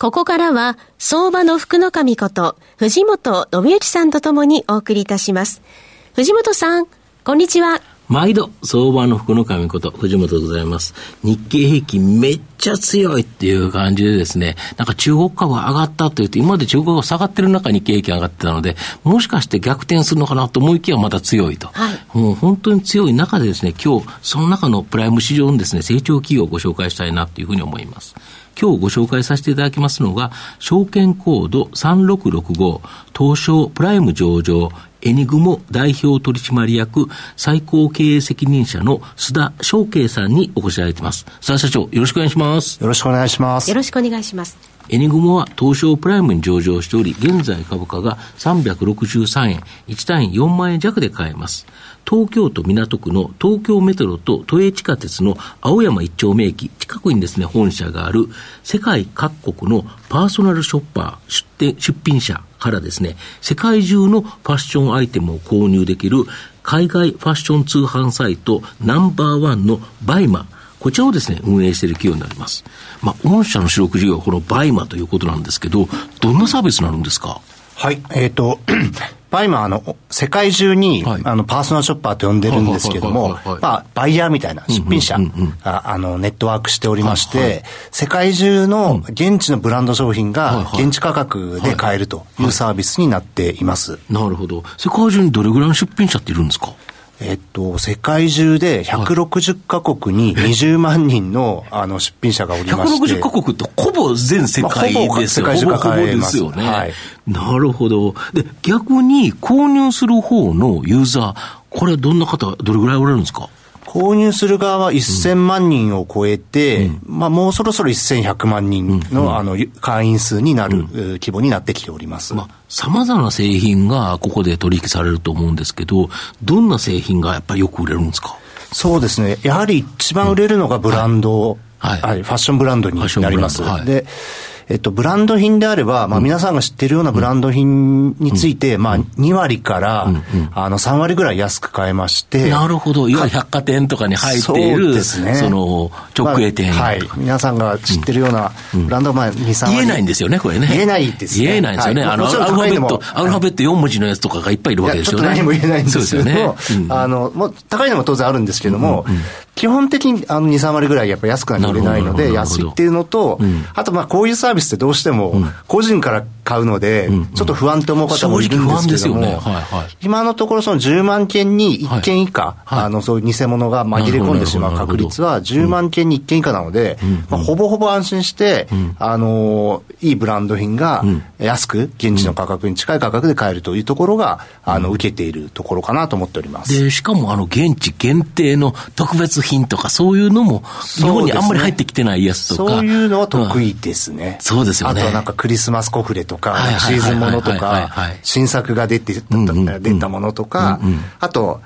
ここからは相場の福の神こと藤本信之さんとともにお送りいたします藤本さんこんにちは毎度、相場の福の神こと、藤本でございます。日経平均めっちゃ強いっていう感じでですね、なんか中国株上がったと言って、今まで中国株下がってる中に日経平均上がってたので、もしかして逆転するのかなと思いきやまた強いと。はい、もう本当に強い中でですね、今日、その中のプライム市場のですね、成長企業をご紹介したいなというふうに思います。今日ご紹介させていただきますのが、証券コード3665、東証プライム上場、エニグモ代表取締役最高経営責任者の須田翔慶さんにお越しいただいています。須田社長、よろしくお願いします。よろしくお願いします。よろしくお願いします。エニグモは東証プライムに上場しており、現在株価が363円、1単位4万円弱で買えます。東京都港区の東京メトロと都営地下鉄の青山一丁目駅近くにですね、本社がある世界各国のパーソナルショッパー出店、出品者からですね、世界中のファッションアイテムを購入できる海外ファッション通販サイトナンバーワンのバイマこちらをですね、運営している企業になります。まあ、御社の主力事業はこのバイマということなんですけど、どんなサービスになるんですか？はい。えっ、ー、と、バイマの、世界中に、はい、あの、パーソナルショッパーと呼んでるんですけども、まあ、バイヤーみたいな出品者が、あの、ネットワークしておりまして、はいはい、世界中の現地のブランド商品が現地価格で買えるというサービスになっています。なるほど。世界中にどれぐらいの出品者っているんですか？えっと、世界中で160カ国に20万人のあの出品者がおりまして。160カ国ってほぼ全世界ですよ、まあ、ほぼ世界中すよね。はい、なるほど。で、逆に購入する方のユーザー、これはどんな方、どれぐらいおられるんですか？購入する側は1000万人を超えて、うん、まあもうそろそろ1100万人の、うん、あの会員数になる、規模になってきております。まあ様々な製品がここで取引されると思うんですけど、どんな製品がやっぱりよく売れるんですか？そうですね。やはり一番売れるのがブランド、はい、はい、ファッションブランドになります。はい、で、えっと、ブランド品であれば、まあ、皆さんが知っているようなブランド品について、まあ、2割から、あの、3割ぐらい安く買えまして。なるほど。いわゆる百貨店とかに入っている、そうですね。その、直営店、はい。皆さんが知ってるようなブランド、まあ、2、3割。言えないんですよね、これね。言えないですね。言えないんですよね。あの、アルファベット、アルファベット4文字のやつとかがいっぱいいるわけですよね。ちょっと何も言えないんですけど、あの、もう、高いのも当然あるんですけども、基本的にあの2、3割ぐらいやっぱ安くなきゃいけないので、安いっていうのと、あとまあこういうサービスってどうしても、個人から買うので、ちょっと不安って思う方もいるんですけども、今のところその10万件に1件以下、あのそういう偽物が紛れ込んでしまう確率は10万件に1件以下なので、まあ、ほぼほぼ安心して、あの、いいブランド品が安く、現地の価格に近い価格で買えるというところが、あの、受けているところかなと思っております。で、しかもあの、現地限定の特別品とかそういうのも、日本にあんまり入ってきてないやつとか。そういうのは得意ですね。そうですよね。あとはなんかクリスマスコフレとか、シーズンものとか、新作が出て、出たものとか、あと、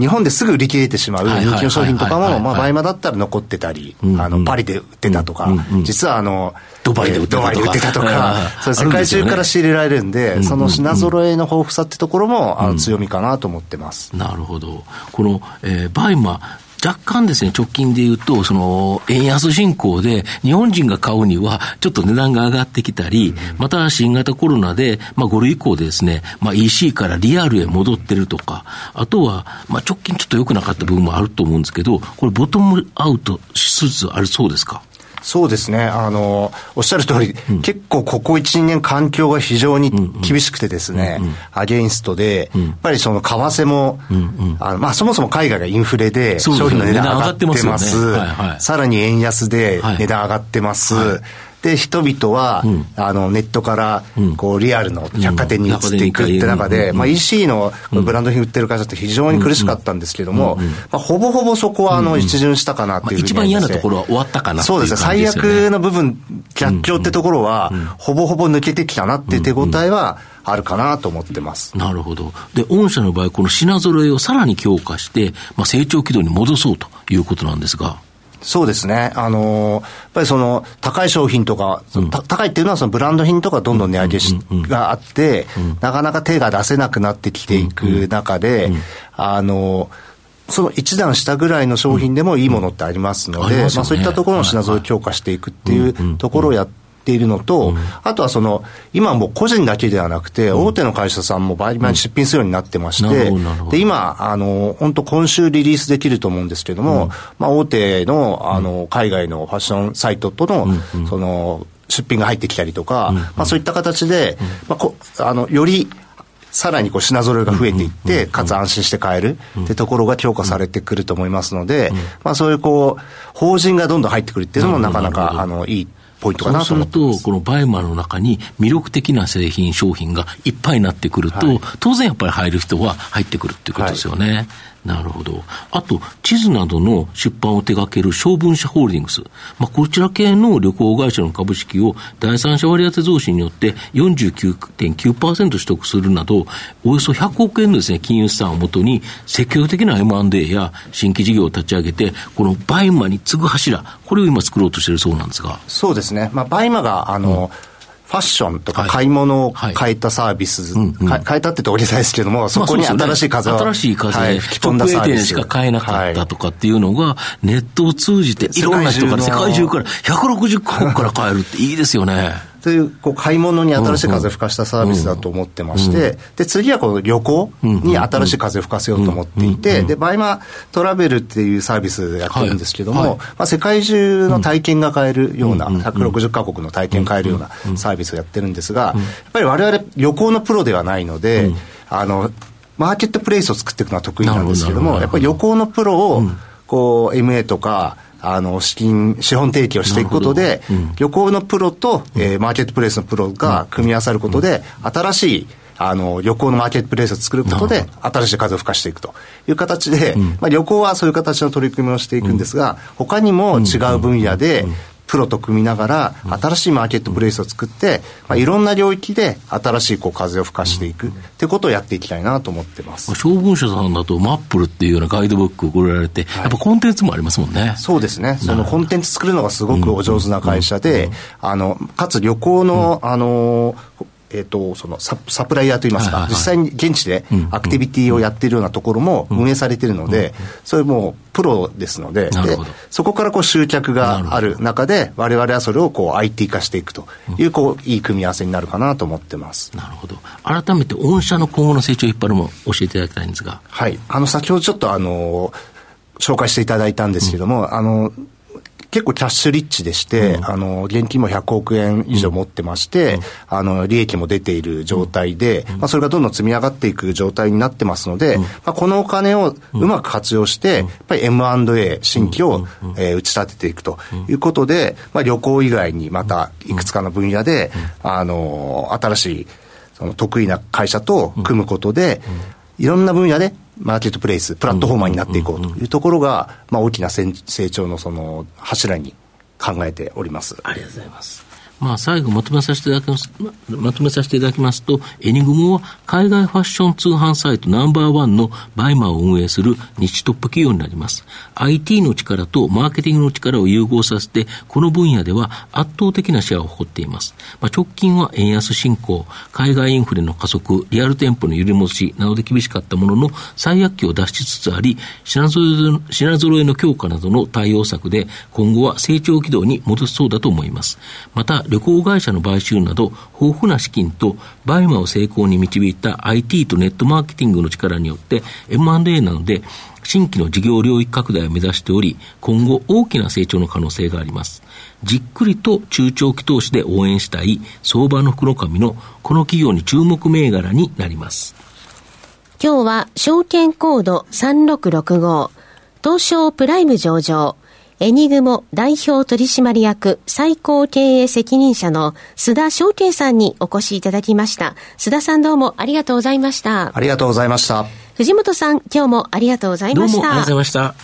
日本ですぐ売り切れてしまう人気の商品とかも、まあ、バイマだったら残ってたり、あの、パリで売ってたとか、実はあの、ドバイで売ってたとか、そ世界中から仕入れられるんで、その品揃えの豊富さってところも、あの、強みかなと思ってます。なるほど。この、えー、バイマ、若干ですね、直近で言うと、その、円安進行で、日本人が買うには、ちょっと値段が上がってきたり、また新型コロナで、まあ5類移行でですね、まあ EC からリアルへ戻ってるとか、あとは、まあ直近ちょっと良くなかった部分もあると思うんですけど、これボトムアウトしつつあるそうですか？そうですね。あの、おっしゃる通り、うん、結構ここ1、2年環境が非常に厳しくてですね、うんうん、アゲインストで、やっぱりその為替も、うんうん、あのまあそもそも海外がインフレで商品の値段上がってます。すね。はいはい、さらに円安で値段上がってます。はいはいで、人々は、うん、あの、ネットから、こう、リアルの百貨店に移っていくって中で、まあ、EC のブランド品売ってる会社って非常に苦しかったん。ですけども、まあ、ほぼほぼそこは、あの、一巡したかなっていうふうに、一番嫌なところは終わったかなそうですね。最悪の部分、逆境ってところは、ほぼほぼ抜けてきたなっていう手応えは、あるかなと思ってます。なるほど。で、御社の場合、この品揃えをさらに強化して、まあ、成長軌道に戻そうということなんですが。そうですね。あのー、やっぱりその、高い商品とか、うん、高いっていうのはそのブランド品とかどんどん値上げし、があって、なかなか手が出せなくなってきていく中で、あのーその一段下ぐらいの商品でもいいものってありますので、うん。まあ、そういったところの品揃え強化していくっていうところをやっているのと、あとはその、今もう個人だけではなくて、大手の会社さんも倍々に出品するようになってまして、で、今、あの、本当今週リリースできると思うんですけれども、まあ、大手の、あの、海外のファッションサイトとの、その、出品が入ってきたりとか、まあ、そういった形で、まあ、こあのよりさらにこう品揃えが増えていって、かつ安心して買えるってところが強化されてくると思いますので、まあそういうこう、法人がどんどん入ってくるっていうのもなかなか、あの、いいポイントかなと思ってそうすると、このバイマの中に魅力的な製品、商品がいっぱいになってくると、はい、当然やっぱり入る人は入ってくるっていうことですよね。はいなるほど。あと、地図などの出版を手掛ける昭文社ホールディングス。まあ、こちら系の旅行会社の株式を第三者割当増資によって49.9%取得するなど、およそ100億円のですね、金融資産をもとに積極的な M&A や新規事業を立ち上げて、このバイマに次ぐ柱、これを今作ろうとしているそうなんですが。そうですね。まあ、バイマが、あの、うんファッションとか買い物を変えたサービス、変えたって言うと大げさですけども、そこに新しい風を、新しい風で吹き込んだサービス。しか買えなかったとかっていうのが、ネットを通じていろんな人から、世界中から160カ国から買えるっていいですよね。という、こう、買い物に新しい風を吹かしたサービスだと思ってまして、で、次はこの旅行に新しい風を吹かせようと思っていて、で、バイマトラベルっていうサービスやってるんですけども、まあ、世界中の体験が買えるような、160カ国の体験買えるようなサービスをやってるんですが、やっぱり我々旅行のプロではないので、あの、マーケットプレイスを作っていくのは得意なんですけども、やっぱり旅行のプロを、こう、MA とか、あの、資金、資本提供していくことで、うん、旅行のプロと、えー、マーケットプレイスのプロが組み合わさることで、新しい、あの、旅行のマーケットプレイスを作ることで、新しい風を吹かしていくという形で、まあ、旅行はそういう形の取り組みをしていくんですが、他にも違う分野で、プロと組みながら、新しいマーケットプレイスを作って、まあ、いろんな領域で新しいこう風を吹かしていくってことをやっていきたいなと思ってます。将軍社さんだと、マップルっていうようなガイドブックを送られて、やっぱコンテンツもありますもんね。そうですね。そのコンテンツ作るのがすごくお上手な会社で、あの、かつ旅行の、あの、えーと、そのササプライヤーといいますか、はいはいはい、実際に現地でアクティビティをやっているようなところも運営されているので、それもプロですのでで、そこからこう集客がある中で、われわれはそれをこう IT 化していくという、こういい組み合わせになるかなと思ってます。なるほど。改めて、御社の今後の成長を引っ張るも教えていただきたいんですが。はい。あの、先ほどちょっとあの、紹介していただいたんですけども、うん、あの、結構キャッシュリッチでして、うん、あの、現金も100億円以上持ってまして、うん、あの、利益も出ている状態で、まあ、それがどんどん積み上がっていく状態になってますので、まあ、このお金をうまく活用して、やっぱり M&A、新規を、えー、打ち立てていくということで、まあ、旅行以外にまたいくつかの分野で、あの、新しい、その得意な会社と組むことで、いろんな分野でマーケットプレイス、プラットフォーマーになっていこうというところが、まあ、大きな成長のその柱に考えております。ありがとうございます。まあ、最後まとめさせていただきます、まとめさせていただきますと、エニグモは海外ファッション通販サイトナンバーワンのバイマーを運営するニッチトップ企業になります。IT の力とマーケティングの力を融合させて、この分野では圧倒的なシェアを誇っています。まあ、直近は円安進行、海外インフレの加速、リアル店舗の揺り戻しなどで厳しかったものの、最悪期を脱しつつあり、品揃え品揃えの強化などの対応策で、今後は成長軌道に戻しそうだと思います。また、旅行会社の買収など、豊富な資金とバイマを成功に導いた IT とネットマーケティングの力によって M&A なので、新規の事業領域拡大を目指しており、今後大きな成長の可能性があります。じっくりと中長期投資で応援したい相場の福の神のこの企業に注目銘柄になります。今日は証券コード3665東証プライム上場エニグモ代表取締役最高経営責任者の須田将啓さんにお越しいただきました。須田さんどうもありがとうございました。ありがとうございました。藤本さん、今日もありがとうございました。どうもありがとうございました。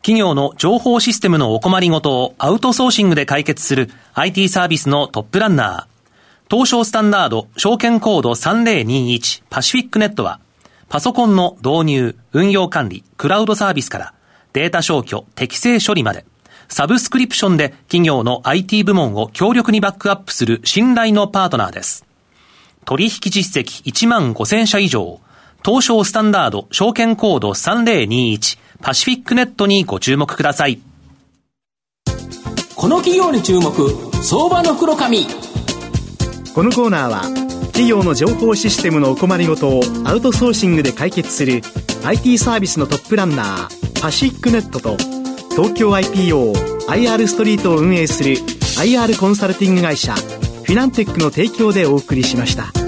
企業の情報システムのお困りごとをアウトソーシングで解決する IT サービスのトップランナー。東証スタンダード証券コード3021パシフィックネットはパソコンの導入、運用管理、クラウドサービスからデータ消去、適正処理まで、サブスクリプションで企業の IT 部門を強力にバックアップする信頼のパートナーです。取引実績1万5000社以上、東証スタンダード証券コード3021パシフィックネットにご注目ください。この企業に注目、相場の袋紙。このコーナーは企業の情報システムのお困りごとをアウトソーシングで解決する IT サービスのトップランナーパシックネットと東京 IPOIR ストリートを運営する IR コンサルティング会社フィナンテックの提供でお送りしました。